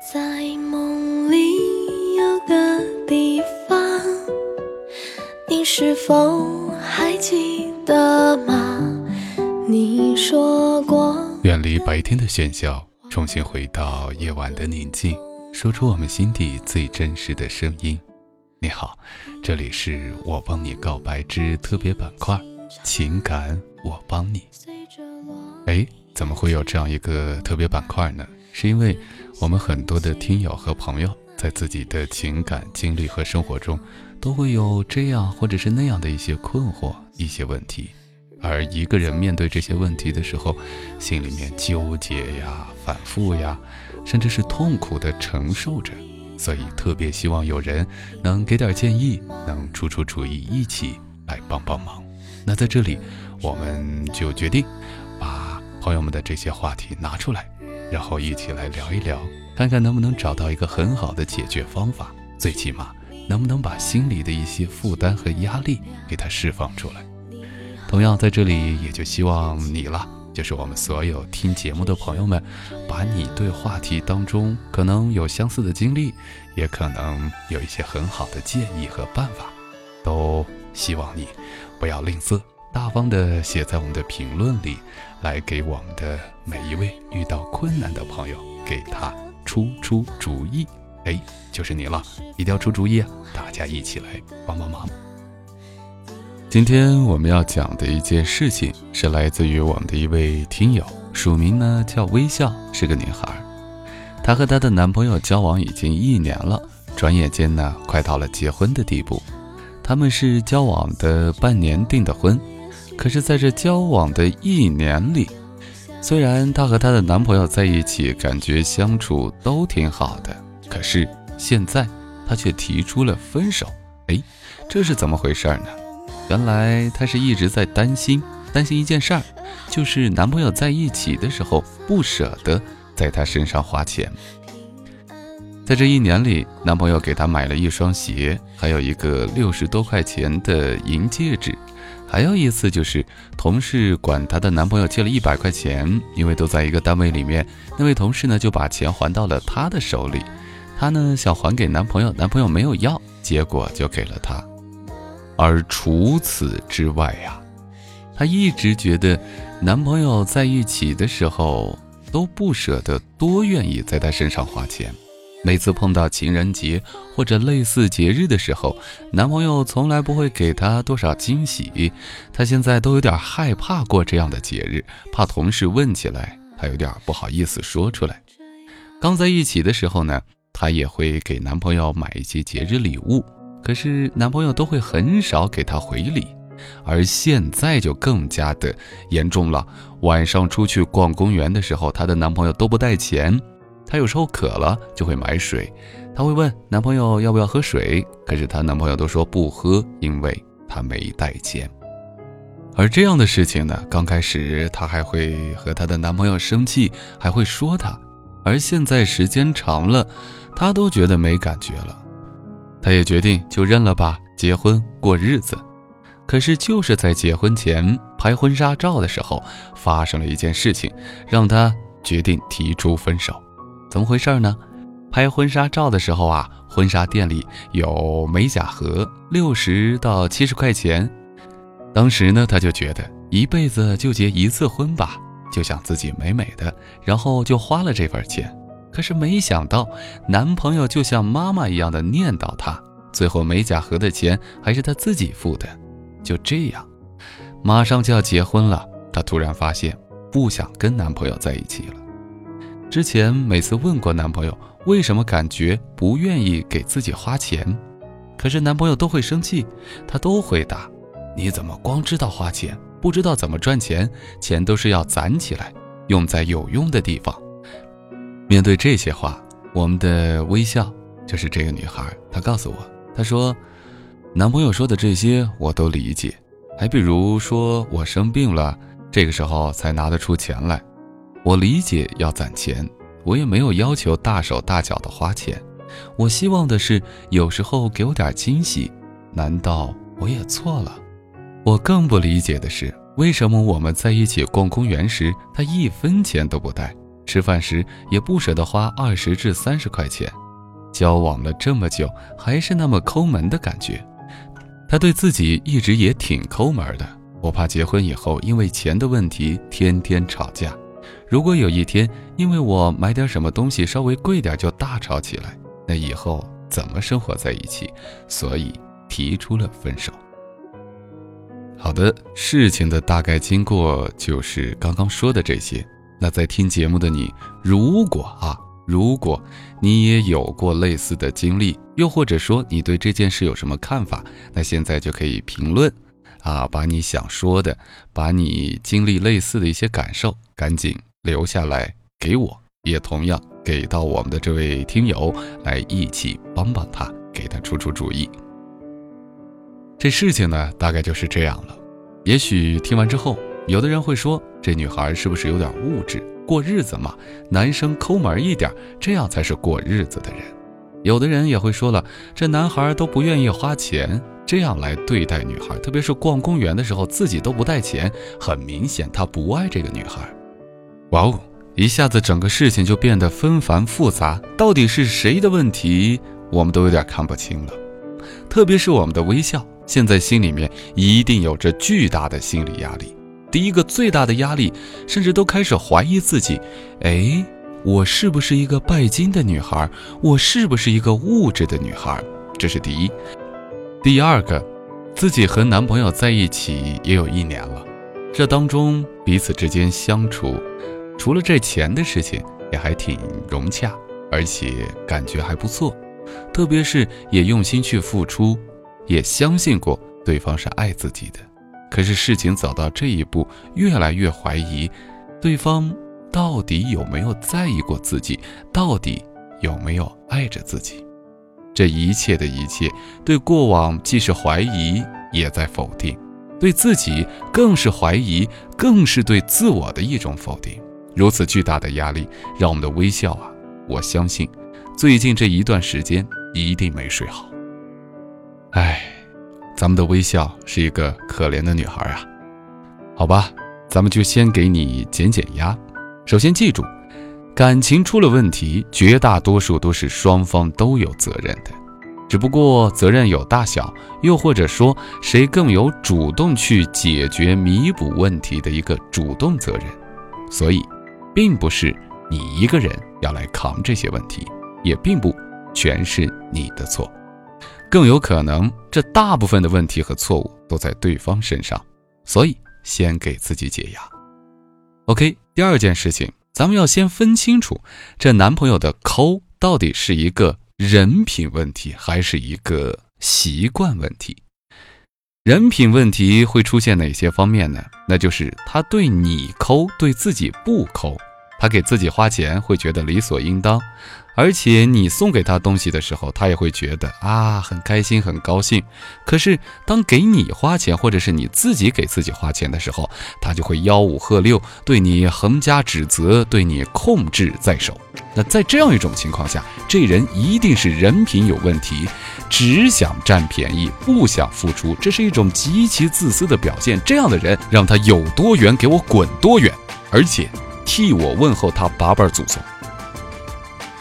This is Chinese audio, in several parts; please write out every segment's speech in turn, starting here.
在梦里有个地方，你是否还记得吗？你说过，远离白天的喧嚣，重新回到夜晚的宁静，说出我们心底最真实的声音。你好，这里是我帮你告白之特别板块，情感我帮你。哎，怎么会有这样一个特别板块呢？是因为我们很多的听友和朋友在自己的情感经历和生活中，都会有这样或者是那样的一些困惑、一些问题。而一个人面对这些问题的时候，心里面纠结呀、反复呀，甚至是痛苦的承受着，所以特别希望有人能给点建议，能出出主意，一起来帮帮忙。那在这里，我们就决定把朋友们的这些话题拿出来，然后一起来聊一聊，看看能不能找到一个很好的解决方法，最起码能不能把心里的一些负担和压力给它释放出来。同样，在这里也就希望你了，就是我们所有听节目的朋友们，把你对话题当中可能有相似的经历，也可能有一些很好的建议和办法，都希望你不要吝啬，大方的写在我们的评论里，来给我们的每一位遇到困难的朋友给他出出主意。哎，就是你了，一定要出主意啊！大家一起来帮帮忙。今天我们要讲的一件事情是来自于我们的一位听友，署名呢叫微笑，是个女孩。她和她的男朋友交往已经一年了，转眼间呢快到了结婚的地步。他们是交往的半年订的婚，可是在这交往的一年里，虽然她和她的男朋友在一起，感觉相处都挺好的，可是现在她却提出了分手。哎，这是怎么回事呢？原来她是一直在担心，担心一件事儿，就是男朋友在一起的时候不舍得在她身上花钱。在这一年里，男朋友给她买了一双鞋，还有一个六十多块钱的银戒指。还有一次就是同事管她的男朋友借了一百块钱，因为都在一个单位里面，那位同事呢就把钱还到了她的手里。她呢想还给男朋友，男朋友没有要，结果就给了她。而除此之外呀，她一直觉得男朋友在一起的时候都不舍得多愿意在她身上花钱。每次碰到情人节或者类似节日的时候，男朋友从来不会给她多少惊喜。她现在都有点害怕过这样的节日，怕同事问起来，她有点不好意思说出来。刚在一起的时候呢，她也会给男朋友买一些节日礼物。可是男朋友都会很少给她回礼，而现在就更加的严重了。晚上出去逛公园的时候，她的男朋友都不带钱。她有时候渴了就会买水，她会问男朋友要不要喝水，可是她男朋友都说不喝，因为他没带钱。而这样的事情呢，刚开始她还会和她的男朋友生气，还会说他，而现在时间长了，她都觉得没感觉了。她也决定就认了吧，结婚过日子。可是就是在结婚前拍婚纱照的时候，发生了一件事情，让她决定提出分手。怎么回事呢？拍婚纱照的时候啊，婚纱店里有美甲盒，六十到七十块钱。当时呢，她就觉得一辈子就结一次婚吧，就想自己美美的，然后就花了这份钱。可是没想到，男朋友就像妈妈一样的念叨她，最后美甲盒的钱还是她自己付的。就这样，马上就要结婚了，她突然发现不想跟男朋友在一起了。之前每次问过男朋友为什么感觉不愿意给自己花钱，可是男朋友都会生气，他都回答：“你怎么光知道花钱，不知道怎么赚钱？钱都是要攒起来，用在有用的地方。”面对这些话，我们的微笑就是这个女孩。她告诉我，她说，男朋友说的这些我都理解。还比如说我生病了，这个时候才拿得出钱来，我理解要攒钱，我也没有要求大手大脚的花钱。我希望的是有时候给我点惊喜，难道我也错了？我更不理解的是，为什么我们在一起逛公园时，他一分钱都不带？吃饭时也不舍得花二十至三十块钱。交往了这么久，还是那么抠门的感觉。他对自己一直也挺抠门的。我怕结婚以后因为钱的问题天天吵架。如果有一天因为我买点什么东西稍微贵点就大吵起来，那以后怎么生活在一起？所以提出了分手。好的，事情的大概经过就是刚刚说的这些。那在听节目的你，如果啊，如果你也有过类似的经历，又或者说你对这件事有什么看法，那现在就可以评论，啊，把你想说的，把你经历类似的一些感受，赶紧留下来给我，也同样给到我们的这位听友，来一起帮帮他，给他出出主意。这事情呢，大概就是这样了。也许听完之后，有的人会说，这女孩是不是有点物质？过日子嘛，男生抠门一点，这样才是过日子的人。有的人也会说了，这男孩都不愿意花钱，这样来对待女孩，特别是逛公园的时候，自己都不带钱，很明显他不爱这个女孩。哇哦，一下子整个事情就变得纷繁复杂，到底是谁的问题，我们都有点看不清了。特别是我们的微笑。现在心里面一定有着巨大的心理压力。第一个最大的压力，甚至都开始怀疑自己：哎，我是不是一个拜金的女孩？我是不是一个物质的女孩？这是第一。第二个，自己和男朋友在一起也有一年了，这当中彼此之间相处，除了这钱的事情，也还挺融洽，而且感觉还不错，特别是也用心去付出。也相信过对方是爱自己的，可是事情走到这一步，越来越怀疑，对方到底有没有在意过自己，到底有没有爱着自己？这一切的一切，对过往既是怀疑，也在否定；对自己更是怀疑，更是对自我的一种否定。如此巨大的压力，让我们的微笑啊，我相信，最近这一段时间一定没睡好。哎，咱们的微笑是一个可怜的女孩啊。好吧，咱们就先给你减减压。首先记住，感情出了问题，绝大多数都是双方都有责任的，只不过责任有大小，又或者说谁更有主动去解决、弥补问题的一个主动责任。所以，并不是你一个人要来扛这些问题，也并不全是你的错。更有可能，这大部分的问题和错误都在对方身上，所以先给自己解压。OK，第二件事情，咱们要先分清楚，这男朋友的抠到底是一个人品问题，还是一个习惯问题？人品问题会出现哪些方面呢？那就是他对你抠，对自己不抠。他给自己花钱会觉得理所应当，而且你送给他东西的时候，他也会觉得啊很开心很高兴。可是当给你花钱或者是你自己给自己花钱的时候，他就会吆五喝六，对你横加指责，对你控制在手。那在这样一种情况下，这人一定是人品有问题，只想占便宜，不想付出，这是一种极其自私的表现。这样的人，让他有多远给我滚多远，而且。替我问候他八辈祖宗。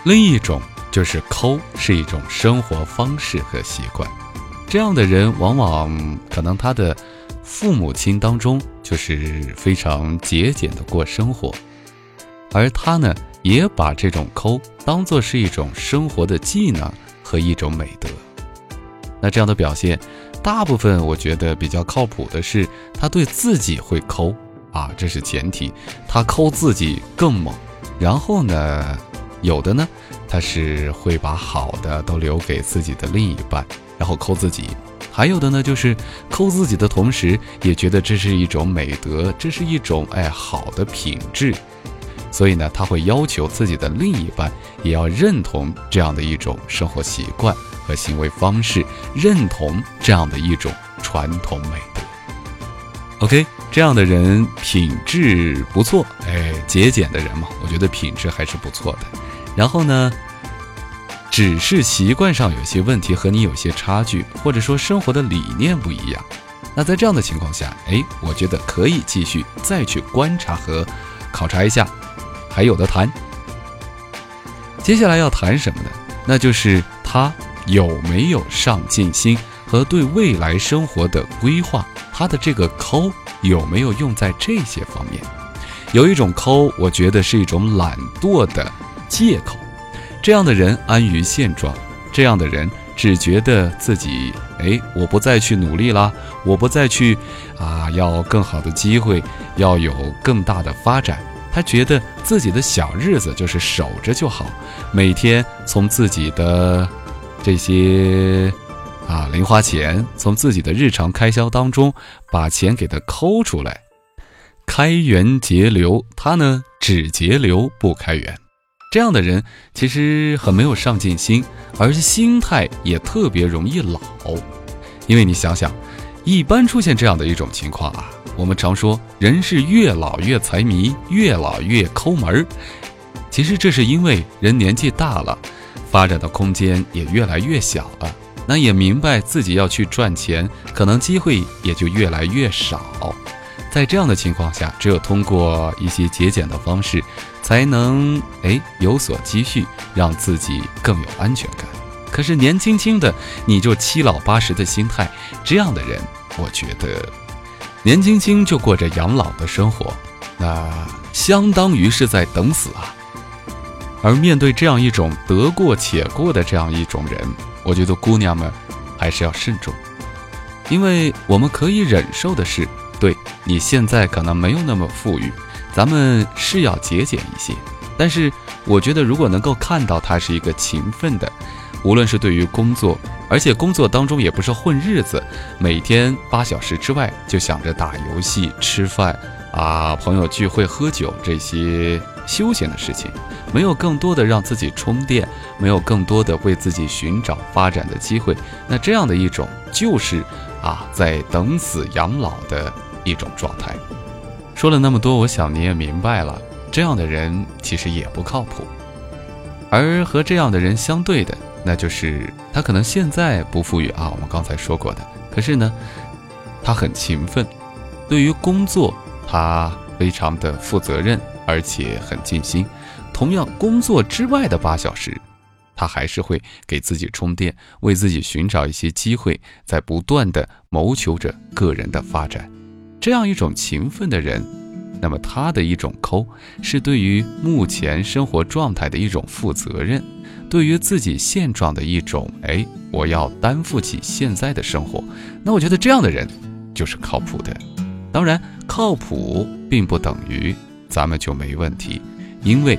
另一种就是抠，是一种生活方式和习惯。这样的人往往可能他的父母亲当中就是非常节俭的过生活，而他呢也把这种抠当做是一种生活的技能和一种美德。那这样的表现，大部分我觉得比较靠谱的是他对自己会抠。啊，这是前提，他抠自己更猛，然后呢，有的呢，他是会把好的都留给自己的另一半，然后抠自己；还有的呢，就是抠自己的同时，也觉得这是一种美德，这是一种哎好的品质，所以呢，他会要求自己的另一半也要认同这样的一种生活习惯和行为方式，认同这样的一种传统美德。OK。这样的人品质不错，哎，节俭的人嘛，我觉得品质还是不错的。然后呢，只是习惯上有些问题，和你有些差距，或者说生活的理念不一样。那在这样的情况下，哎，我觉得可以继续再去观察和考察一下，还有的谈。接下来要谈什么呢？那就是他有没有上进心和对未来生活的规划，他的这个抠有没有用在这些方面？有一种抠，我觉得是一种懒惰的借口。这样的人安于现状，这样的人只觉得自己，哎，我不再去努力啦，我不再去，啊，要更好的机会，要有更大的发展。他觉得自己的小日子就是守着就好，每天从自己的这些啊零花钱，从自己的日常开销当中把钱给他抠出来。开源节流，他呢只节流不开源，这样的人其实很没有上进心，而且心态也特别容易老。因为你想想，一般出现这样的一种情况啊，我们常说人是越老越财迷，越老越抠门儿。其实这是因为人年纪大了，发展的空间也越来越小了，那也明白自己要去赚钱，可能机会也就越来越少。在这样的情况下，只有通过一些节俭的方式，才能哎有所积蓄，让自己更有安全感。可是年轻轻的你就七老八十的心态，这样的人，我觉得年轻轻就过着养老的生活，那相当于是在等死啊。而面对这样一种得过且过的这样一种人，我觉得姑娘们还是要慎重，因为我们可以忍受的是。对你现在可能没有那么富裕，咱们是要节俭一些。但是我觉得，如果能够看到他是一个勤奋的，无论是对于工作，而且工作当中也不是混日子，每天八小时之外就想着打游戏、吃饭啊、朋友聚会、喝酒这些休闲的事情，没有更多的让自己充电，没有更多的为自己寻找发展的机会，那这样的一种就是啊，在等死养老的。一种状态，说了那么多，我想你也明白了。这样的人其实也不靠谱，而和这样的人相对的，那就是他可能现在不富裕啊，我们刚才说过的。可是呢，他很勤奋，对于工作他非常的负责任，而且很尽心。同样，工作之外的八小时，他还是会给自己充电，为自己寻找一些机会，在不断的谋求着个人的发展。这样一种勤奋的人，那么他的一种抠，是对于目前生活状态的一种负责任，对于自己现状的一种哎，我要担负起现在的生活。那我觉得这样的人就是靠谱的。当然，靠谱并不等于咱们就没问题，因为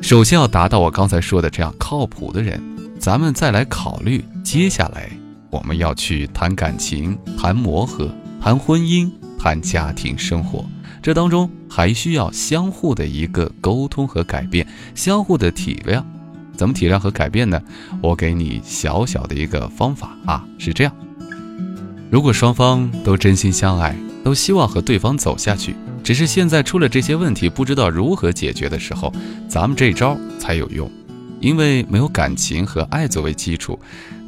首先要达到我刚才说的这样靠谱的人，咱们再来考虑接下来我们要去谈感情、谈磨合、谈婚姻。谈家庭生活，这当中还需要相互的一个沟通和改变，相互的体谅。怎么体谅和改变呢？我给你小小的一个方法啊，是这样：如果双方都真心相爱，都希望和对方走下去，只是现在出了这些问题，不知道如何解决的时候，咱们这招才有用。因为没有感情和爱作为基础，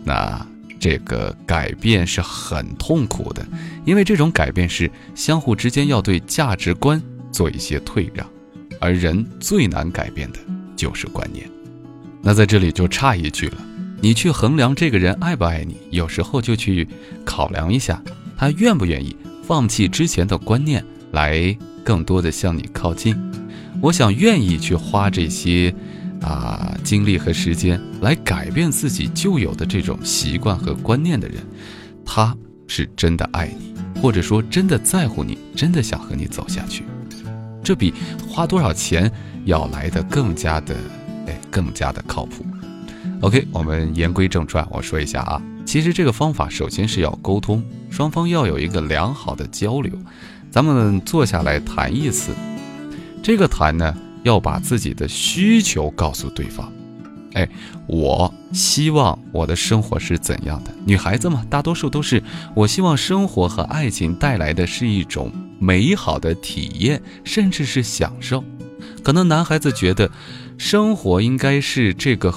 那。这个改变是很痛苦的，因为这种改变是相互之间要对价值观做一些退让，而人最难改变的就是观念。那在这里就差一句了，你去衡量这个人爱不爱你，有时候就去考量一下他愿不愿意放弃之前的观念，来更多的向你靠近。我想愿意去花这些。啊，精力和时间来改变自己旧有的这种习惯和观念的人，他是真的爱你，或者说真的在乎你，真的想和你走下去。这比花多少钱要来的更加的，哎，更加的靠谱。OK，我们言归正传，我说一下啊，其实这个方法首先是要沟通，双方要有一个良好的交流。咱们坐下来谈一次，这个谈呢。要把自己的需求告诉对方，哎，我希望我的生活是怎样的？女孩子嘛，大多数都是我希望生活和爱情带来的是一种美好的体验，甚至是享受。可能男孩子觉得，生活应该是这个，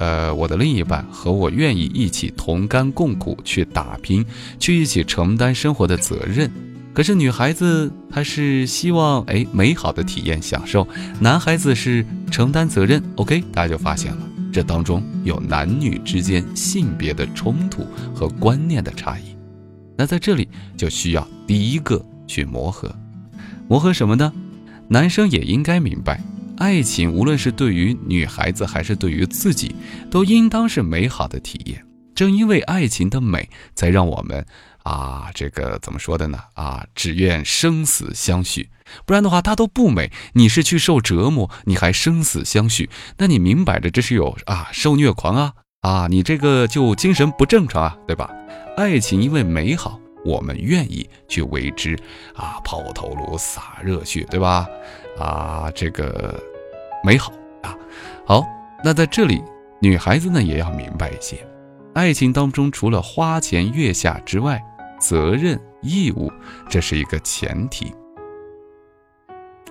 呃，我的另一半和我愿意一起同甘共苦去打拼，去一起承担生活的责任。可是女孩子她是希望哎美好的体验享受，男孩子是承担责任。OK，大家就发现了这当中有男女之间性别的冲突和观念的差异。那在这里就需要第一个去磨合，磨合什么呢？男生也应该明白，爱情无论是对于女孩子还是对于自己，都应当是美好的体验。正因为爱情的美，才让我们。啊，这个怎么说的呢？啊，只愿生死相许，不然的话，它都不美。你是去受折磨，你还生死相许，那你明摆着这是有啊受虐狂啊啊，你这个就精神不正常啊，对吧？爱情因为美好，我们愿意去为之啊抛头颅洒热血，对吧？啊，这个美好啊。好，那在这里，女孩子呢也要明白一些，爱情当中除了花前月下之外。责任义务，这是一个前提。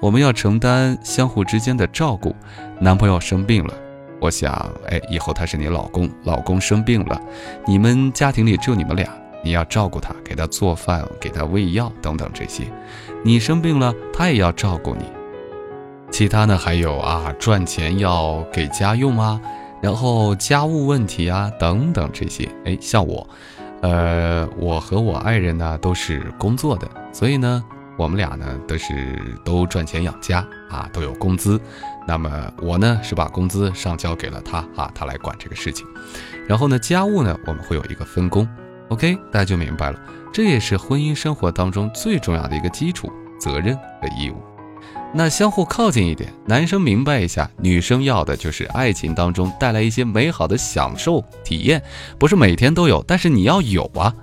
我们要承担相互之间的照顾。男朋友生病了，我想，哎，以后他是你老公，老公生病了，你们家庭里只有你们俩，你要照顾他，给他做饭，给他喂药等等这些。你生病了，他也要照顾你。其他呢，还有啊，赚钱要给家用啊，然后家务问题啊等等这些。哎，像我。呃，我和我爱人呢都是工作的，所以呢，我们俩呢都是都赚钱养家啊，都有工资。那么我呢是把工资上交给了他啊，他来管这个事情。然后呢，家务呢我们会有一个分工，OK，大家就明白了。这也是婚姻生活当中最重要的一个基础，责任和义务。那相互靠近一点，男生明白一下，女生要的就是爱情当中带来一些美好的享受体验，不是每天都有，但是你要有啊，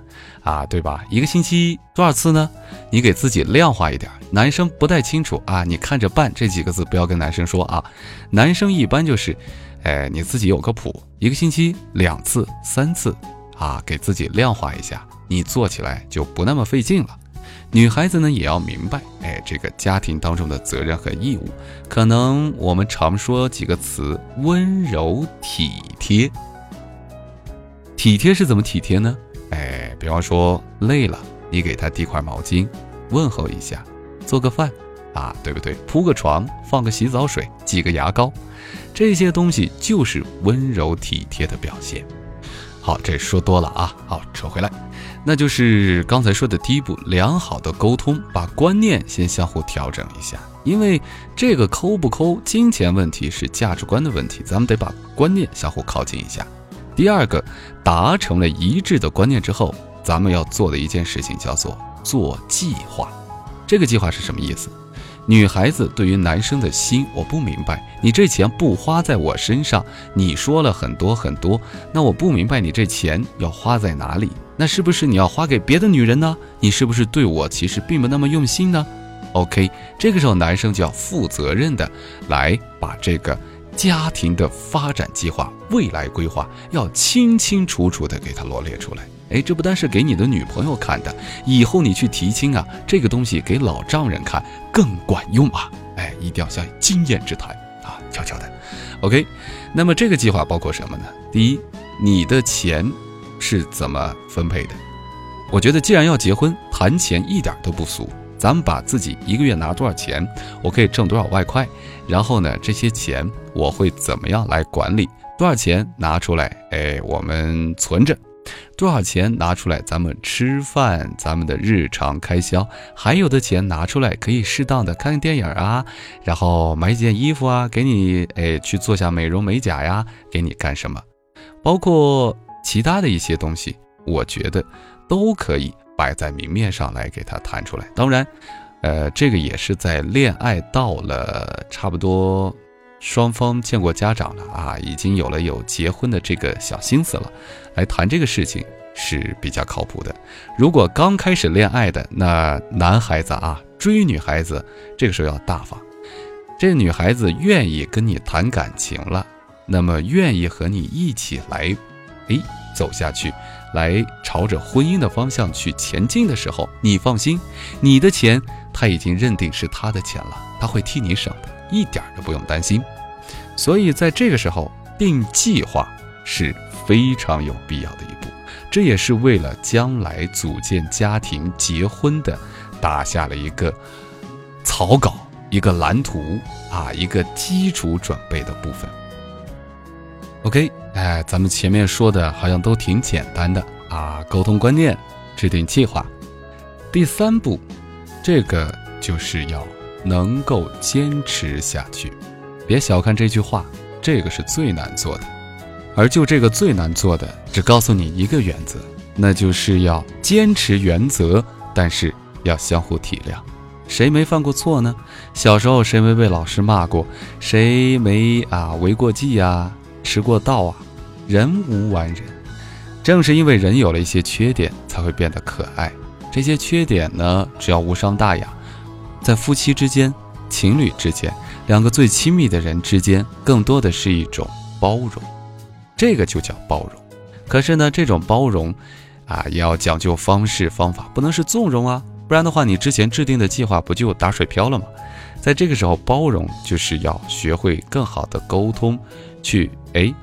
啊，对吧？一个星期多少次呢？你给自己量化一点。男生不太清楚啊，你看着办这几个字不要跟男生说啊。男生一般就是，哎，你自己有个谱，一个星期两次、三次啊，给自己量化一下，你做起来就不那么费劲了。女孩子呢也要明白，哎，这个家庭当中的责任和义务，可能我们常说几个词：温柔体贴。体贴是怎么体贴呢？哎，比方说累了，你给他递块毛巾，问候一下；做个饭，啊，对不对？铺个床，放个洗澡水，挤个牙膏，这些东西就是温柔体贴的表现。好，这说多了啊，好，扯回来。那就是刚才说的第一步，良好的沟通，把观念先相互调整一下。因为这个抠不抠，金钱问题是价值观的问题，咱们得把观念相互靠近一下。第二个，达成了一致的观念之后，咱们要做的一件事情叫做做计划。这个计划是什么意思？女孩子对于男生的心，我不明白。你这钱不花在我身上，你说了很多很多，那我不明白你这钱要花在哪里？那是不是你要花给别的女人呢？你是不是对我其实并不那么用心呢？OK，这个时候男生就要负责任的来把这个家庭的发展计划、未来规划要清清楚楚的给他罗列出来。哎，这不单是给你的女朋友看的，以后你去提亲啊，这个东西给老丈人看更管用啊！哎，一定要像经验之谈啊，悄悄的。OK，那么这个计划包括什么呢？第一，你的钱是怎么分配的？我觉得既然要结婚，谈钱一点都不俗。咱们把自己一个月拿多少钱，我可以挣多少外快，然后呢，这些钱我会怎么样来管理？多少钱拿出来？哎，我们存着。多少钱拿出来，咱们吃饭，咱们的日常开销，还有的钱拿出来可以适当的看个电影啊，然后买几件衣服啊，给你哎去做下美容美甲呀，给你干什么？包括其他的一些东西，我觉得都可以摆在明面上来给他谈出来。当然，呃，这个也是在恋爱到了差不多。双方见过家长了啊，已经有了有结婚的这个小心思了，来谈这个事情是比较靠谱的。如果刚开始恋爱的那男孩子啊，追女孩子这个时候要大方。这女孩子愿意跟你谈感情了，那么愿意和你一起来，哎，走下去，来朝着婚姻的方向去前进的时候，你放心，你的钱他已经认定是他的钱了，他会替你省的。一点都不用担心，所以在这个时候定计划是非常有必要的一步，这也是为了将来组建家庭、结婚的打下了一个草稿、一个蓝图啊，一个基础准备的部分。OK，哎，咱们前面说的好像都挺简单的啊，沟通观念，制定计划。第三步，这个就是要能够坚持下去。别小看这句话，这个是最难做的。而就这个最难做的，只告诉你一个原则，那就是要坚持原则，但是要相互体谅。谁没犯过错呢？小时候谁没被老师骂过？谁没啊违过纪呀？迟过到啊？人无完人，正是因为人有了一些缺点，才会变得可爱。这些缺点呢，只要无伤大雅，在夫妻之间、情侣之间、两个最亲密的人之间，更多的是一种包容。这个就叫包容，可是呢，这种包容，啊，也要讲究方式方法，不能是纵容啊，不然的话，你之前制定的计划不就打水漂了吗？在这个时候，包容就是要学会更好的沟通，去哎，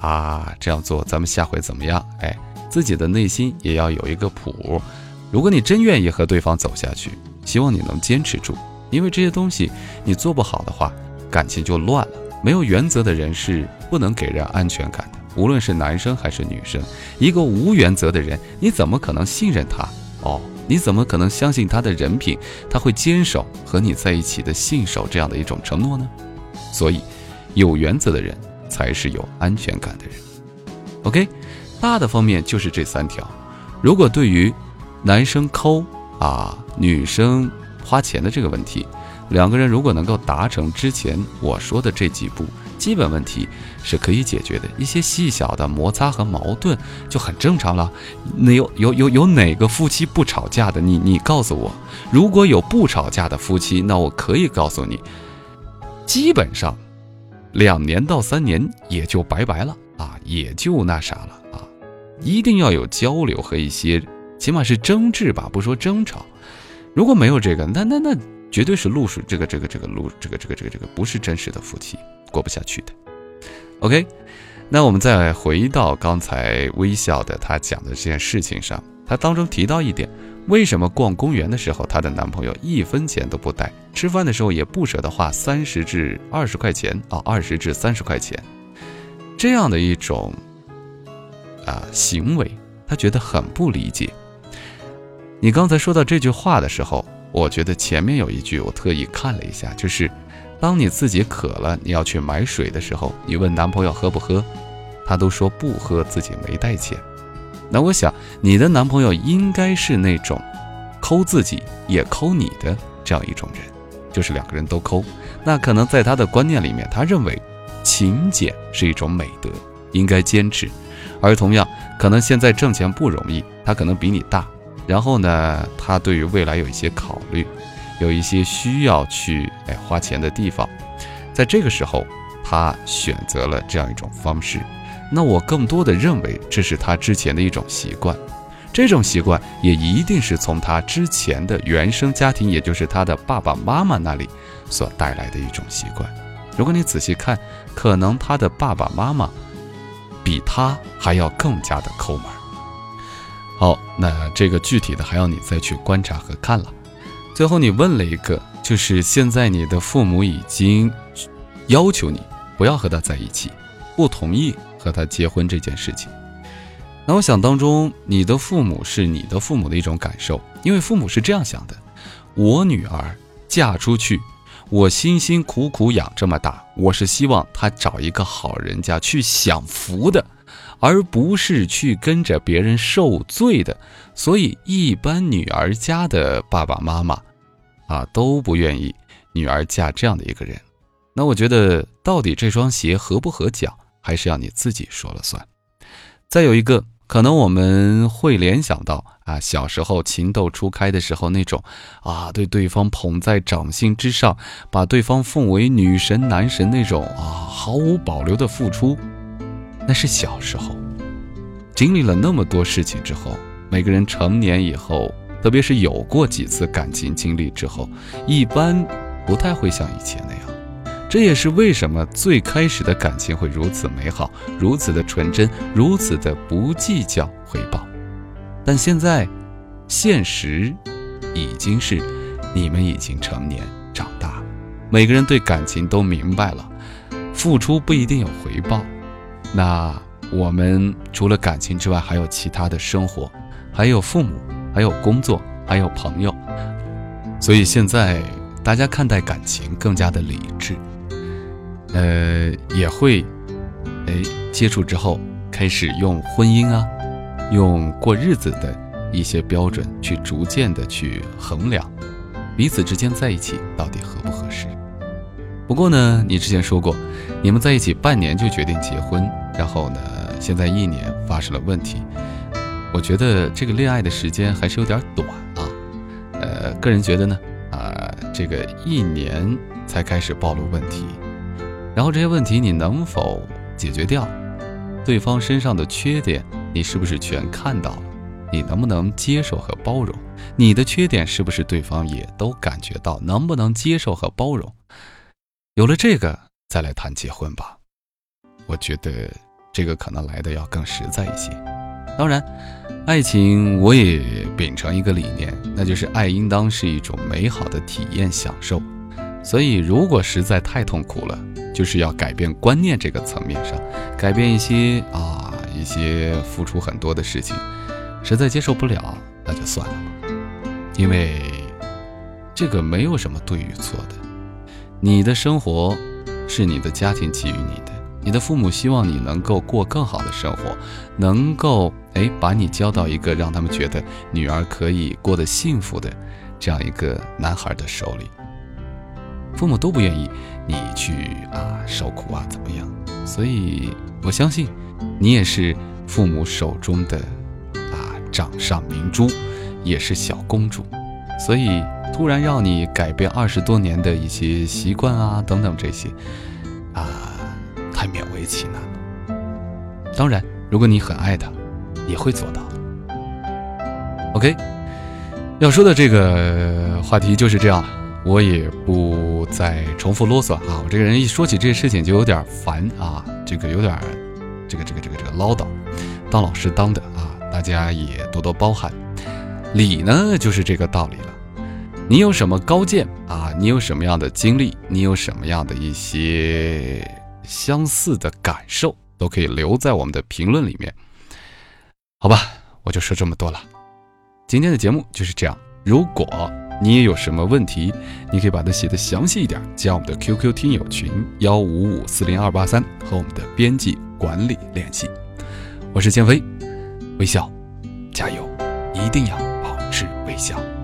啊，这样做，咱们下回怎么样？哎，自己的内心也要有一个谱。如果你真愿意和对方走下去，希望你能坚持住，因为这些东西你做不好的话，感情就乱了。没有原则的人是不能给人安全感的。无论是男生还是女生，一个无原则的人，你怎么可能信任他？哦，你怎么可能相信他的人品？他会坚守和你在一起的信守这样的一种承诺呢？所以，有原则的人才是有安全感的人。OK，大的方面就是这三条。如果对于男生抠啊，女生花钱的这个问题，两个人如果能够达成之前我说的这几步。基本问题是可以解决的，一些细小的摩擦和矛盾就很正常了。那有有有有哪个夫妻不吵架的？你你告诉我，如果有不吵架的夫妻，那我可以告诉你，基本上两年到三年也就拜拜了啊，也就那啥了啊。一定要有交流和一些，起码是争执吧，不说争吵。如果没有这个，那那那绝对是露水，这个这个这个露这个这个这个这个不是真实的夫妻。过不下去的，OK，那我们再回到刚才微笑的她讲的这件事情上，她当中提到一点，为什么逛公园的时候她的男朋友一分钱都不带，吃饭的时候也不舍得花三十至二十块钱啊，二十至三十块钱，这样的一种啊行为，他觉得很不理解。你刚才说到这句话的时候，我觉得前面有一句我特意看了一下，就是。当你自己渴了，你要去买水的时候，你问男朋友喝不喝，他都说不喝，自己没带钱。那我想，你的男朋友应该是那种抠自己也抠你的这样一种人，就是两个人都抠。那可能在他的观念里面，他认为勤俭是一种美德，应该坚持。而同样，可能现在挣钱不容易，他可能比你大，然后呢，他对于未来有一些考虑。有一些需要去哎花钱的地方，在这个时候，他选择了这样一种方式。那我更多的认为这是他之前的一种习惯，这种习惯也一定是从他之前的原生家庭，也就是他的爸爸妈妈那里所带来的一种习惯。如果你仔细看，可能他的爸爸妈妈比他还要更加的抠门。好，那这个具体的还要你再去观察和看了。最后，你问了一个，就是现在你的父母已经要求你不要和他在一起，不同意和他结婚这件事情。那我想当中，你的父母是你的父母的一种感受，因为父母是这样想的：我女儿嫁出去，我辛辛苦苦养这么大，我是希望她找一个好人家去享福的，而不是去跟着别人受罪的。所以，一般女儿家的爸爸妈妈。啊，都不愿意女儿嫁这样的一个人，那我觉得到底这双鞋合不合脚，还是要你自己说了算。再有一个，可能我们会联想到啊，小时候情窦初开的时候那种啊，对对方捧在掌心之上，把对方奉为女神男神那种啊，毫无保留的付出，那是小时候。经历了那么多事情之后，每个人成年以后。特别是有过几次感情经历之后，一般不太会像以前那样。这也是为什么最开始的感情会如此美好，如此的纯真，如此的不计较回报。但现在，现实已经是你们已经成年长大了，每个人对感情都明白了，付出不一定有回报。那我们除了感情之外，还有其他的生活，还有父母，还有工作，还有朋友。所以现在大家看待感情更加的理智，呃，也会，哎，接触之后开始用婚姻啊，用过日子的一些标准去逐渐的去衡量彼此之间在一起到底合不合适。不过呢，你之前说过，你们在一起半年就决定结婚，然后呢，现在一年发生了问题，我觉得这个恋爱的时间还是有点短啊。呃，个人觉得呢，啊，这个一年才开始暴露问题，然后这些问题你能否解决掉？对方身上的缺点你是不是全看到了？你能不能接受和包容？你的缺点是不是对方也都感觉到？能不能接受和包容？有了这个，再来谈结婚吧。我觉得这个可能来的要更实在一些。当然。爱情，我也秉承一个理念，那就是爱应当是一种美好的体验享受。所以，如果实在太痛苦了，就是要改变观念这个层面上，改变一些啊一些付出很多的事情，实在接受不了，那就算了吧。因为这个没有什么对与错的，你的生活是你的家庭给予你的。你的父母希望你能够过更好的生活，能够哎把你交到一个让他们觉得女儿可以过得幸福的这样一个男孩的手里。父母都不愿意你去啊受苦啊怎么样？所以我相信你也是父母手中的啊掌上明珠，也是小公主。所以突然让你改变二十多年的一些习惯啊等等这些啊。太勉为其难了。当然，如果你很爱他，也会做到。OK，要说的这个话题就是这样，我也不再重复啰嗦啊。我这个人一说起这些事情就有点烦啊，这个有点这个这个这个这个唠叨，当老师当的啊，大家也多多包涵。理呢，就是这个道理了。你有什么高见啊？你有什么样的经历？你有什么样的一些？相似的感受都可以留在我们的评论里面，好吧，我就说这么多了。今天的节目就是这样。如果你也有什么问题，你可以把它写的详细一点，加我们的 QQ 听友群幺五五四零二八三，和我们的编辑管理联系。我是建飞，微笑，加油，一定要微笑。